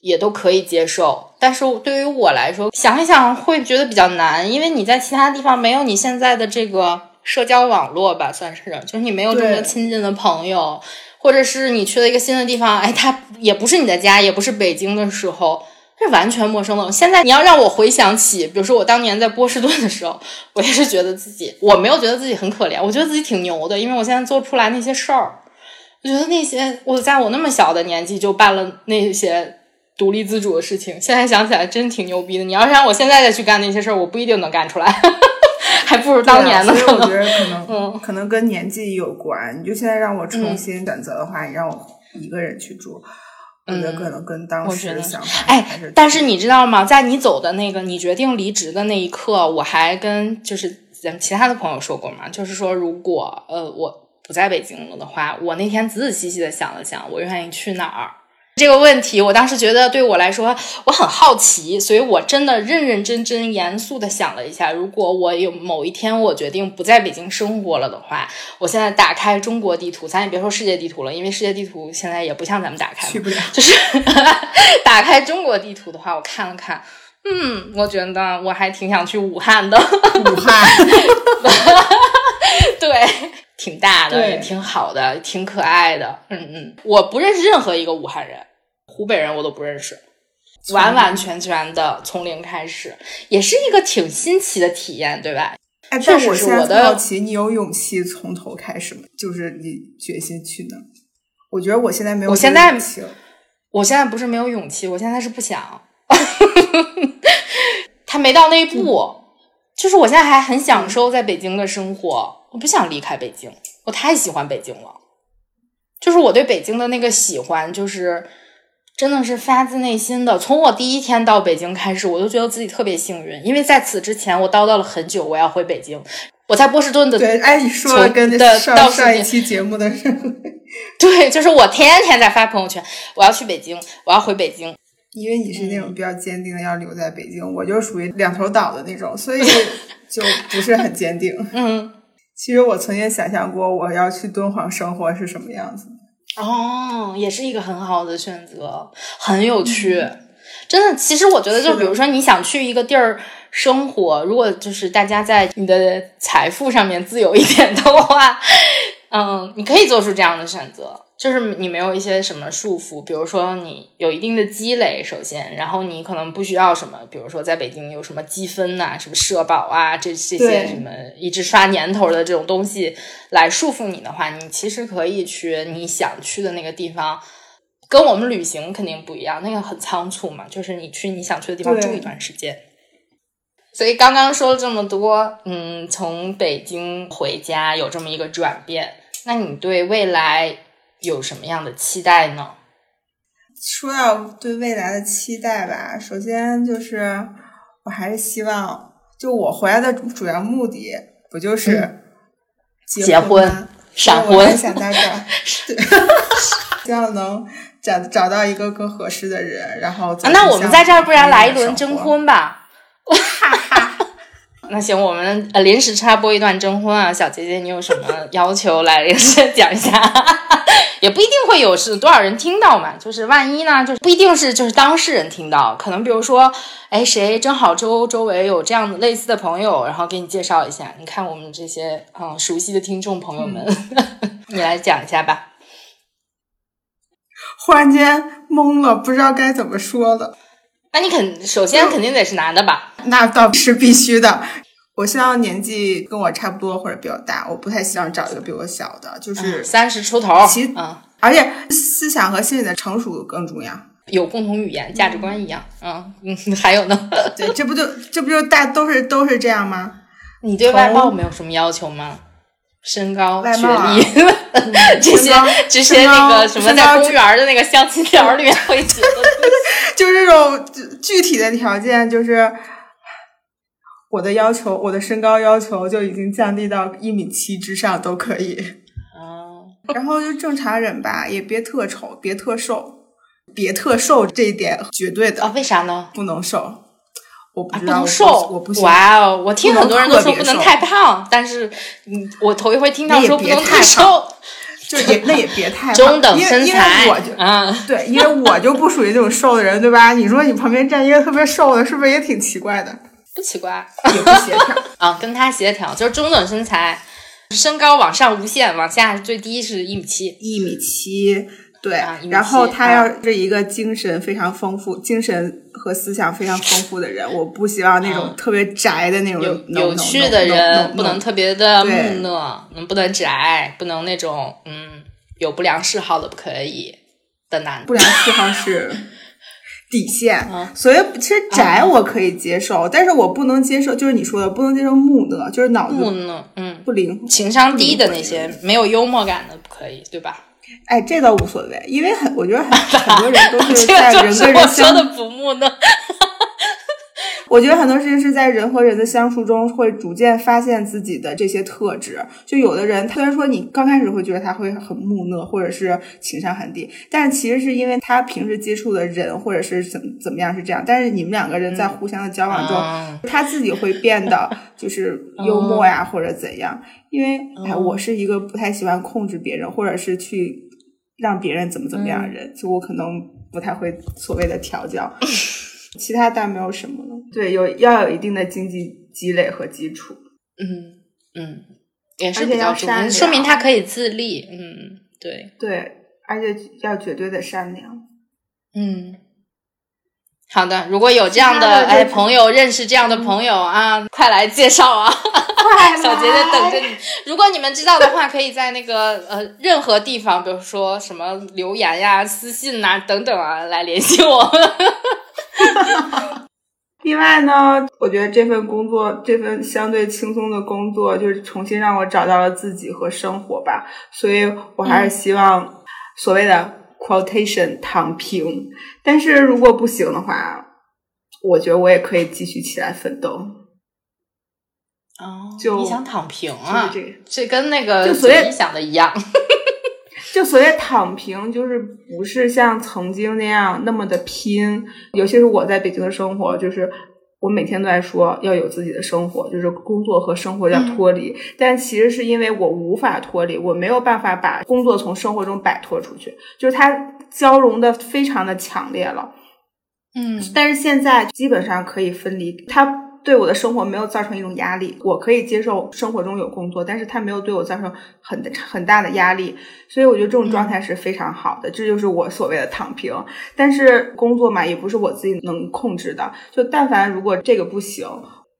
也都可以接受。但是对于我来说，想一想会觉得比较难，因为你在其他地方没有你现在的这个。社交网络吧，算是，就是你没有这么亲近的朋友，或者是你去了一个新的地方，哎，它也不是你的家，也不是北京的时候，是完全陌生的。现在你要让我回想起，比如说我当年在波士顿的时候，我也是觉得自己，我没有觉得自己很可怜，我觉得自己挺牛的，因为我现在做出来那些事儿，我觉得那些我在我那么小的年纪就办了那些独立自主的事情，现在想起来真挺牛逼的。你要是让我现在再去干那些事儿，我不一定能干出来。还不如当年呢。所以我觉得可能，可能跟年纪有关。你就现在让我重新选择的话，你让我一个人去住，我觉得可能跟当时的想法哎，但是你知道吗？在你走的那个，你决定离职的那一刻，我还跟就是咱们其他的朋友说过嘛，就是说如果呃我不在北京了的话，我那天仔仔细细的想了想，我愿意去哪儿。这个问题，我当时觉得对我来说我很好奇，所以我真的认认真真、严肃的想了一下，如果我有某一天我决定不在北京生活了的话，我现在打开中国地图，咱也别说世界地图了，因为世界地图现在也不像咱们打开，去不了。就是打开中国地图的话，我看了看，嗯，我觉得我还挺想去武汉的。武汉，对，挺大的，也挺好的，挺可爱的。嗯嗯，我不认识任何一个武汉人。湖北人我都不认识，完完全全的从零开始，也是一个挺新奇的体验，对吧？哎，但我现在好奇，你有勇气从头开始吗？就是你决心去呢？我觉得我现在没有，我现在不行，我现在不是没有勇气，我现在是不想，他没到那一步，就是我现在还很享受在北京的生活，我不想离开北京，我太喜欢北京了，就是我对北京的那个喜欢，就是。真的是发自内心的。从我第一天到北京开始，我就觉得自己特别幸运，因为在此之前我叨叨了很久，我要回北京。我在波士顿的对，哎，你说跟上上一期节目的是，对，就是我天天在发朋友圈，我要去北京，我要回北京。因为你是那种比较坚定的要留在北京，我就属于两头倒的那种，所以 就不是很坚定。嗯，其实我曾经想象过我要去敦煌生活是什么样子。哦，也是一个很好的选择，很有趣，真的。其实我觉得，就比如说你想去一个地儿生活，如果就是大家在你的财富上面自由一点的话，嗯，你可以做出这样的选择。就是你没有一些什么束缚，比如说你有一定的积累，首先，然后你可能不需要什么，比如说在北京有什么积分呐，什么社保啊，这这些什么一直刷年头的这种东西来束缚你的话，你其实可以去你想去的那个地方。跟我们旅行肯定不一样，那个很仓促嘛，就是你去你想去的地方住一段时间。所以刚刚说了这么多，嗯，从北京回家有这么一个转变，那你对未来？有什么样的期待呢？说到对未来的期待吧，首先就是我还是希望就我回来的主要目的不就是结婚吗？闪婚，想在这儿，希望能找找到一个更合适的人，然后那我们在这儿，不然来一轮征婚吧。哈哈。那行，我们呃临时插播一段征婚啊，小姐姐，你有什么 要求来 临时讲一下？也不一定会有是多少人听到嘛，就是万一呢，就是不一定是就是当事人听到，可能比如说，哎，谁正好周周围有这样的类似的朋友，然后给你介绍一下。你看我们这些嗯熟悉的听众朋友们，你来讲一下吧。忽然间懵了，不知道该怎么说了。那你肯首先肯定得是男的吧？那倒是必须的。我希望年纪跟我差不多或者比我大，我不太希望找一个比我小的，就是三十出头。其嗯，而且思想和心理的成熟更重要，有共同语言、价值观一样。嗯嗯，还有呢？对，这不就这不就大都是都是这样吗？你对外貌没有什么要求吗？身高、学历 这些这些那个什么，在公园的那个相亲条里面会就这种具体的条件，就是我的要求，我的身高要求就已经降低到一米七之上都可以。哦，然后就正常人吧，也别特丑，别特瘦，别特瘦，这一点绝对的。啊，为啥呢？不能瘦。我不能瘦，我不哇哦！我听很多人都说不能太胖，但是嗯，我头一回听到说不能太瘦，就也那也别太中等身材。因为我就嗯，对，因为我就不属于那种瘦的人，对吧？你说你旁边站一个特别瘦的，是不是也挺奇怪的？不奇怪，也不协调 啊，跟他协调就是中等身材，身高往上无限，往下最低是一米七，一米七。对，然后他要是一个精神非常丰富、精神和思想非常丰富的人，我不希望那种特别宅的那种有有趣的人，不能特别的木讷，嗯，不能宅，不能那种嗯有不良嗜好的不可以的男。不良嗜好是底线，所以其实宅我可以接受，但是我不能接受，就是你说的不能接受木讷，就是脑子木讷，嗯，不灵，情商低的那些没有幽默感的不可以，对吧？哎，这倒无所谓，因为很，我觉得很 很多人都是在人跟人相的不木讷。我觉得很多事情是在人和人的相处中会逐渐发现自己的这些特质。就有的人，虽然说你刚开始会觉得他会很木讷，或者是情商很低，但其实是因为他平时接触的人或者是怎怎么样是这样。但是你们两个人在互相的交往中，他自己会变得就是幽默呀，或者怎样。因为哎，我是一个不太喜欢控制别人，或者是去让别人怎么怎么样的人，就我可能不太会所谓的调教。其他倒没有什么了。对，有要有一定的经济积累和基础。嗯嗯，也是比较说明他可以自立。嗯，对对，而且要绝对的善良。嗯。好的，如果有这样的哎朋友认识这样的朋友啊，快来介绍啊！小杰在等着你。如果你们知道的话，可以在那个呃任何地方，比如说什么留言呀、私信呐等等啊，来联系我。另外呢，我觉得这份工作，这份相对轻松的工作，就是重新让我找到了自己和生活吧。所以我还是希望所谓的。quotation 躺平，但是如果不行的话，我觉得我也可以继续起来奋斗。哦，就你想躺平啊？这这跟那个就所以想的一样。就所谓躺平，就是不是像曾经那样那么的拼。尤其是我在北京的生活，就是。我每天都在说要有自己的生活，就是工作和生活要脱离。但其实是因为我无法脱离，我没有办法把工作从生活中摆脱出去，就是它交融的非常的强烈了。嗯，但是现在基本上可以分离它。对我的生活没有造成一种压力，我可以接受生活中有工作，但是他没有对我造成很很大的压力，所以我觉得这种状态是非常好的，这就是我所谓的躺平。但是工作嘛，也不是我自己能控制的，就但凡如果这个不行，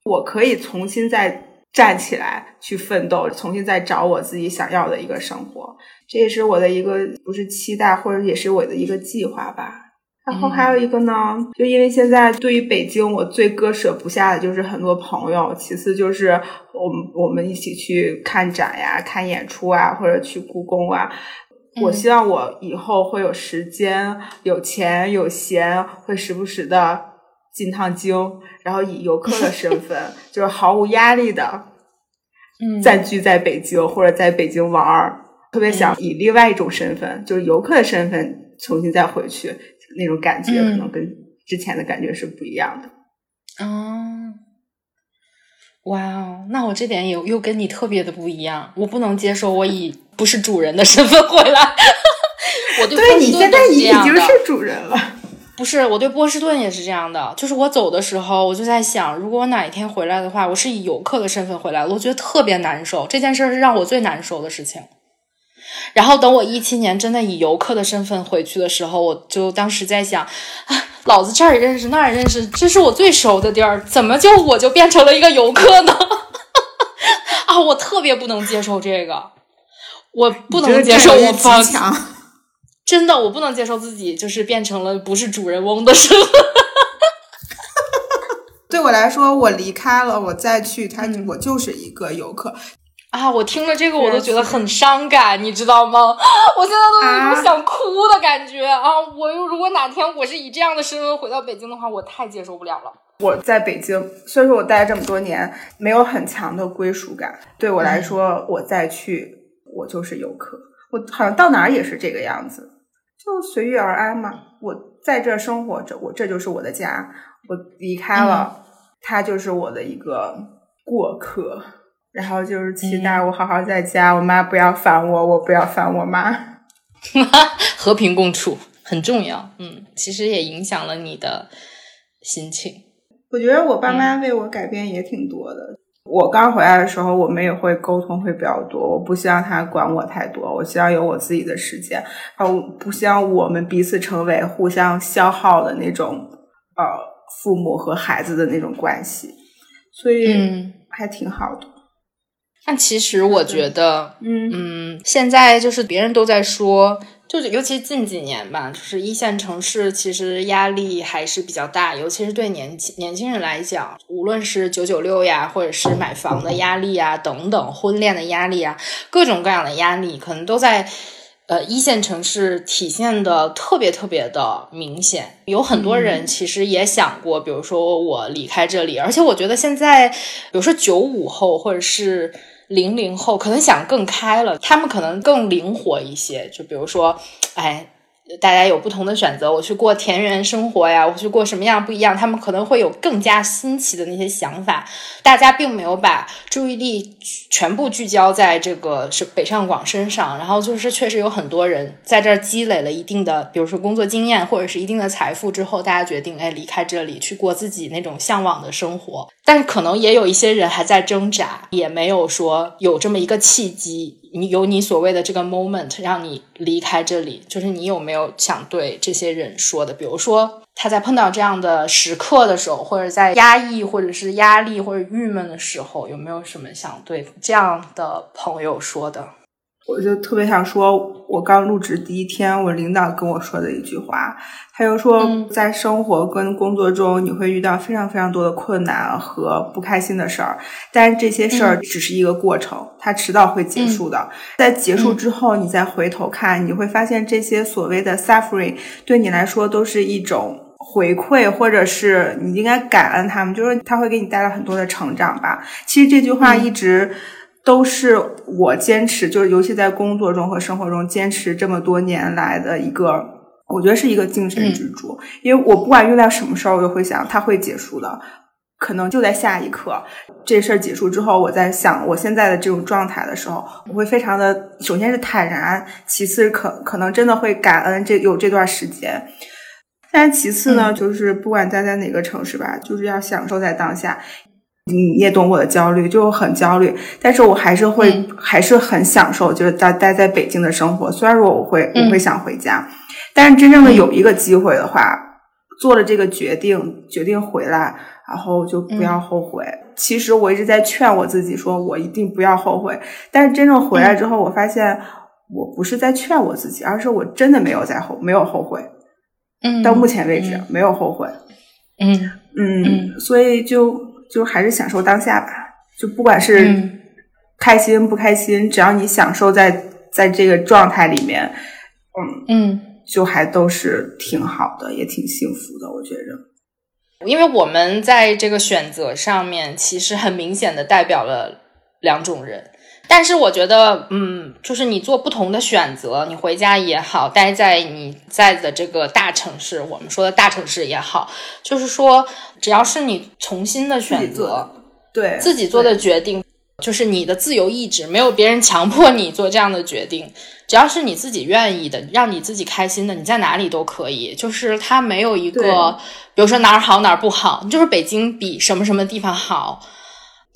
我可以重新再站起来去奋斗，重新再找我自己想要的一个生活，这也是我的一个不是期待，或者也是我的一个计划吧。然后还有一个呢，就因为现在对于北京，我最割舍不下的就是很多朋友，其次就是我们我们一起去看展呀、看演出啊，或者去故宫啊。我希望我以后会有时间、有钱、有闲，会时不时的进趟京，然后以游客的身份，就是毫无压力的，嗯，暂居在北京或者在北京玩儿。特别想以另外一种身份，就是游客的身份重新再回去，那种感觉可能跟之前的感觉是不一样的。哦，哇哦，那我这点有又跟你特别的不一样，我不能接受我以不是主人的身份回来。我对你现在已经是主人了。不是，我对波士顿也是这样的。就是我走的时候，我就在想，如果我哪一天回来的话，我是以游客的身份回来了，我觉得特别难受。这件事是让我最难受的事情。然后等我一七年真的以游客的身份回去的时候，我就当时在想，啊，老子这儿也认识，那儿也认识，这是我最熟的地儿，怎么就我就变成了一个游客呢？啊，我特别不能接受这个，我不能接受我放强。真的，我不能接受自己就是变成了不是主人翁的身份。对我来说，我离开了，我再去，他我就是一个游客啊！我听了这个，我都觉得很伤感，你知道吗？我现在都有一种想哭的感觉啊！我又如果哪天我是以这样的身份回到北京的话，我太接受不了了。我在北京，虽然说我待了这么多年，没有很强的归属感。对我来说，我再去，我就是游客。我好像到哪儿也是这个样子。就随遇而安嘛，我在这生活着，我这就是我的家。我离开了，他就是我的一个过客。然后就是期待我好好在家，我妈不要烦我，我不要烦我妈，和平共处很重要。嗯，其实也影响了你的心情。我觉得我爸妈为我改变也挺多的。我刚回来的时候，我们也会沟通会比较多。我不希望他管我太多，我希望有我自己的时间。然后不希望我们彼此成为互相消耗的那种呃父母和孩子的那种关系，所以还挺好的。但其实我觉得，嗯嗯，现在就是别人都在说。就是尤其近几年吧，就是一线城市其实压力还是比较大，尤其是对年轻年轻人来讲，无论是九九六呀，或者是买房的压力啊，等等，婚恋的压力啊，各种各样的压力，可能都在呃一线城市体现的特别特别的明显。有很多人其实也想过，比如说我离开这里，而且我觉得现在，比如说九五后或者是。零零后可能想更开了，他们可能更灵活一些。就比如说，哎。大家有不同的选择，我去过田园生活呀，我去过什么样不一样？他们可能会有更加新奇的那些想法。大家并没有把注意力全部聚焦在这个是北上广身上，然后就是确实有很多人在这儿积累了一定的，比如说工作经验或者是一定的财富之后，大家决定哎离开这里去过自己那种向往的生活。但是可能也有一些人还在挣扎，也没有说有这么一个契机。你有你所谓的这个 moment 让你离开这里，就是你有没有想对这些人说的？比如说他在碰到这样的时刻的时候，或者在压抑，或者是压力或者郁闷的时候，有没有什么想对这样的朋友说的？我就特别想说，我刚入职第一天，我领导跟我说的一句话，他就说，在生活跟工作中，你会遇到非常非常多的困难和不开心的事儿，但是这些事儿只是一个过程，它迟早会结束的。在结束之后，你再回头看，你会发现这些所谓的 suffering 对你来说都是一种回馈，或者是你应该感恩他们，就是他会给你带来很多的成长吧。其实这句话一直。都是我坚持，就是尤其在工作中和生活中坚持这么多年来的一个，我觉得是一个精神支柱。因为我不管遇到什么事儿，我都会想它会结束的，可能就在下一刻。这事儿结束之后，我在想我现在的这种状态的时候，我会非常的，首先是坦然，其次可可能真的会感恩这有这段时间。但其次呢，就是不管待在哪个城市吧，就是要享受在当下。你也懂我的焦虑，就很焦虑，但是我还是会，还是很享受，就是待待在北京的生活。虽然说我会，我会想回家，但是真正的有一个机会的话，做了这个决定，决定回来，然后就不要后悔。其实我一直在劝我自己，说我一定不要后悔。但是真正回来之后，我发现我不是在劝我自己，而是我真的没有在后，没有后悔。嗯，到目前为止没有后悔。嗯嗯，所以就。就还是享受当下吧，就不管是开心不开心，只要你享受在在这个状态里面，嗯嗯，就还都是挺好的，也挺幸福的，我觉着。因为我们在这个选择上面，其实很明显的代表了两种人。但是我觉得，嗯，就是你做不同的选择，你回家也好，待在你在的这个大城市，我们说的大城市也好，就是说，只要是你重新的选择，对自己做的决定，就是你的自由意志，没有别人强迫你做这样的决定，只要是你自己愿意的，让你自己开心的，你在哪里都可以。就是它没有一个，比如说哪儿好哪儿不好，就是北京比什么什么地方好。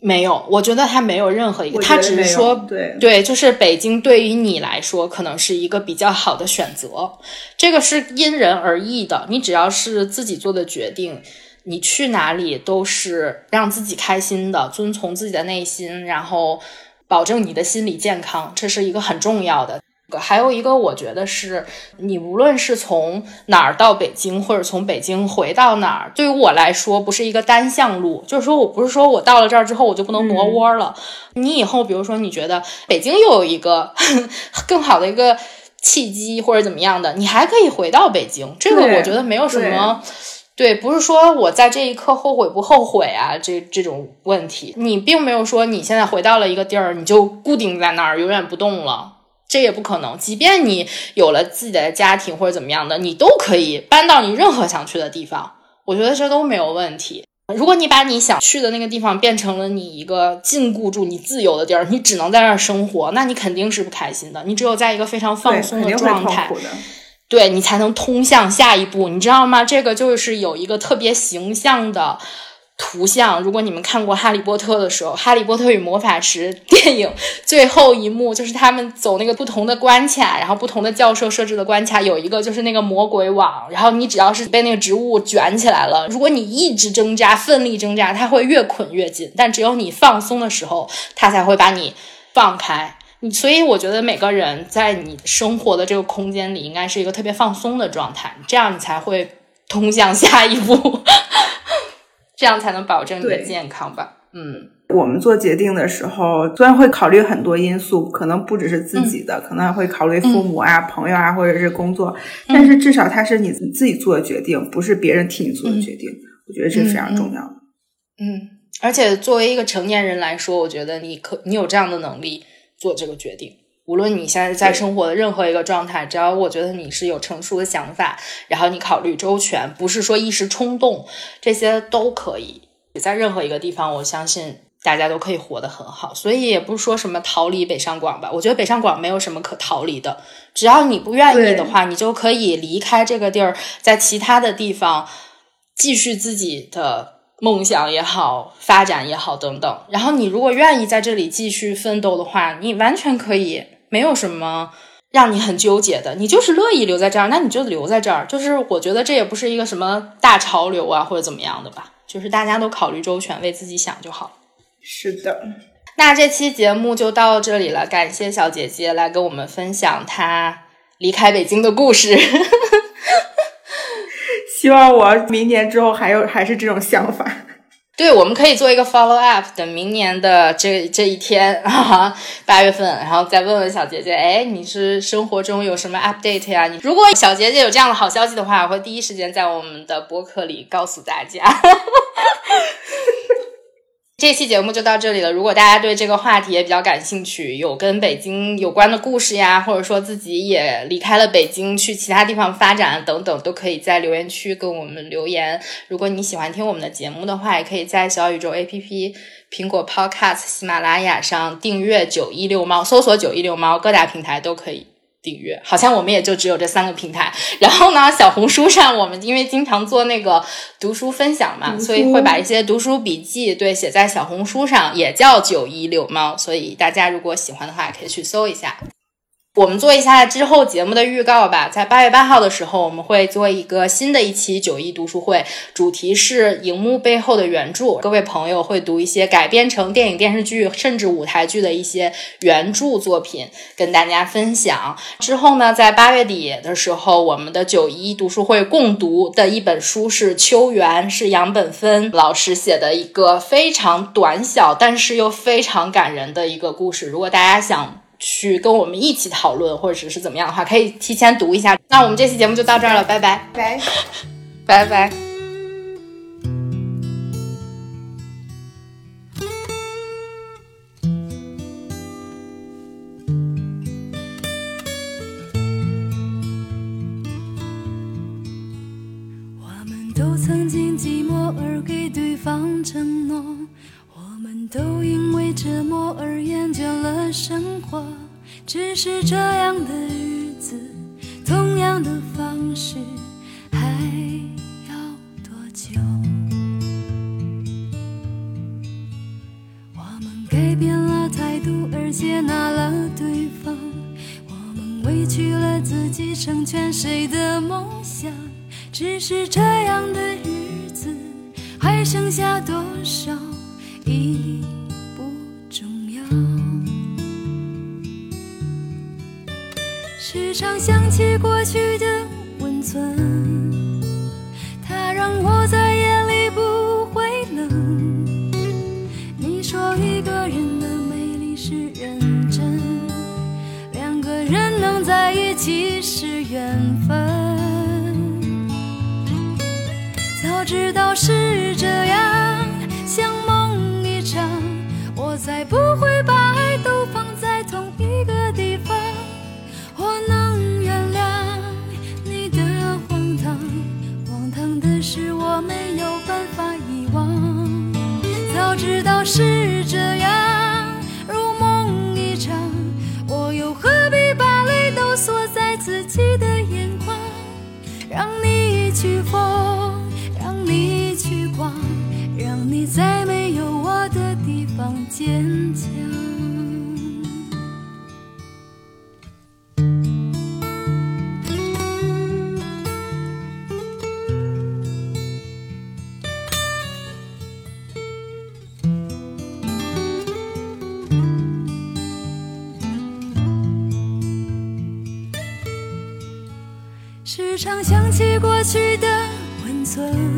没有，我觉得他没有任何一个，他只是说，对对，就是北京对于你来说可能是一个比较好的选择，这个是因人而异的。你只要是自己做的决定，你去哪里都是让自己开心的，遵从自己的内心，然后保证你的心理健康，这是一个很重要的。还有一个，我觉得是你无论是从哪儿到北京，或者从北京回到哪儿，对于我来说不是一个单向路。就是说我不是说我到了这儿之后我就不能挪窝了。你以后比如说你觉得北京又有一个 更好的一个契机或者怎么样的，你还可以回到北京。这个我觉得没有什么，对，不是说我在这一刻后悔不后悔啊，这这种问题，你并没有说你现在回到了一个地儿，你就固定在那儿永远不动了。这也不可能，即便你有了自己的家庭或者怎么样的，你都可以搬到你任何想去的地方。我觉得这都没有问题。如果你把你想去的那个地方变成了你一个禁锢住你自由的地儿，你只能在那儿生活，那你肯定是不开心的。你只有在一个非常放松的状态，对你才能通向下一步，你知道吗？这个就是有一个特别形象的。图像，如果你们看过《哈利波特》的时候，《哈利波特与魔法石》电影最后一幕就是他们走那个不同的关卡，然后不同的教授设置的关卡有一个就是那个魔鬼网，然后你只要是被那个植物卷起来了，如果你一直挣扎、奋力挣扎，它会越捆越紧，但只有你放松的时候，它才会把你放开。你所以我觉得每个人在你生活的这个空间里，应该是一个特别放松的状态，这样你才会通向下一步。这样才能保证你的健康吧。嗯，我们做决定的时候，虽然会考虑很多因素，可能不只是自己的，可能还会考虑父母啊、朋友啊，或者是工作。但是至少它是你自己做的决定，不是别人替你做的决定。我觉得这是非常重要的。嗯，而且作为一个成年人来说，我觉得你可你有这样的能力做这个决定。无论你现在在生活的任何一个状态，只要我觉得你是有成熟的想法，然后你考虑周全，不是说一时冲动，这些都可以。在任何一个地方，我相信大家都可以活得很好。所以也不是说什么逃离北上广吧，我觉得北上广没有什么可逃离的。只要你不愿意的话，你就可以离开这个地儿，在其他的地方继续自己的梦想也好，发展也好等等。然后你如果愿意在这里继续奋斗的话，你完全可以。没有什么让你很纠结的，你就是乐意留在这儿，那你就留在这儿。就是我觉得这也不是一个什么大潮流啊，或者怎么样的吧。就是大家都考虑周全，为自己想就好。是的，那这期节目就到这里了，感谢小姐姐来跟我们分享她离开北京的故事。希望我明年之后还有还是这种想法。对，我们可以做一个 follow up，等明年的这这一天啊，八月份，然后再问问小姐姐，哎，你是生活中有什么 update 呀？你如果小姐姐有这样的好消息的话，我会第一时间在我们的博客里告诉大家。这期节目就到这里了。如果大家对这个话题也比较感兴趣，有跟北京有关的故事呀，或者说自己也离开了北京去其他地方发展等等，都可以在留言区跟我们留言。如果你喜欢听我们的节目的话，也可以在小宇宙 APP、苹果 Podcast、喜马拉雅上订阅“九一六猫”，搜索“九一六猫”，各大平台都可以。订阅好像我们也就只有这三个平台，然后呢，小红书上我们因为经常做那个读书分享嘛，所以会把一些读书笔记对写在小红书上，也叫九一六猫，所以大家如果喜欢的话，可以去搜一下。我们做一下之后节目的预告吧。在八月八号的时候，我们会做一个新的一期九一读书会，主题是荧幕背后的原著。各位朋友会读一些改编成电影、电视剧甚至舞台剧的一些原著作品，跟大家分享。之后呢，在八月底的时候，我们的九一读书会共读的一本书是《秋园》，是杨本芬老师写的一个非常短小但是又非常感人的一个故事。如果大家想，去跟我们一起讨论或者是怎么样的话可以提前读一下。那我们这期节目就到这儿了拜拜。拜拜。拜我们都曾经寂寞而给对方承诺。只是这样的时常想起过去的温存。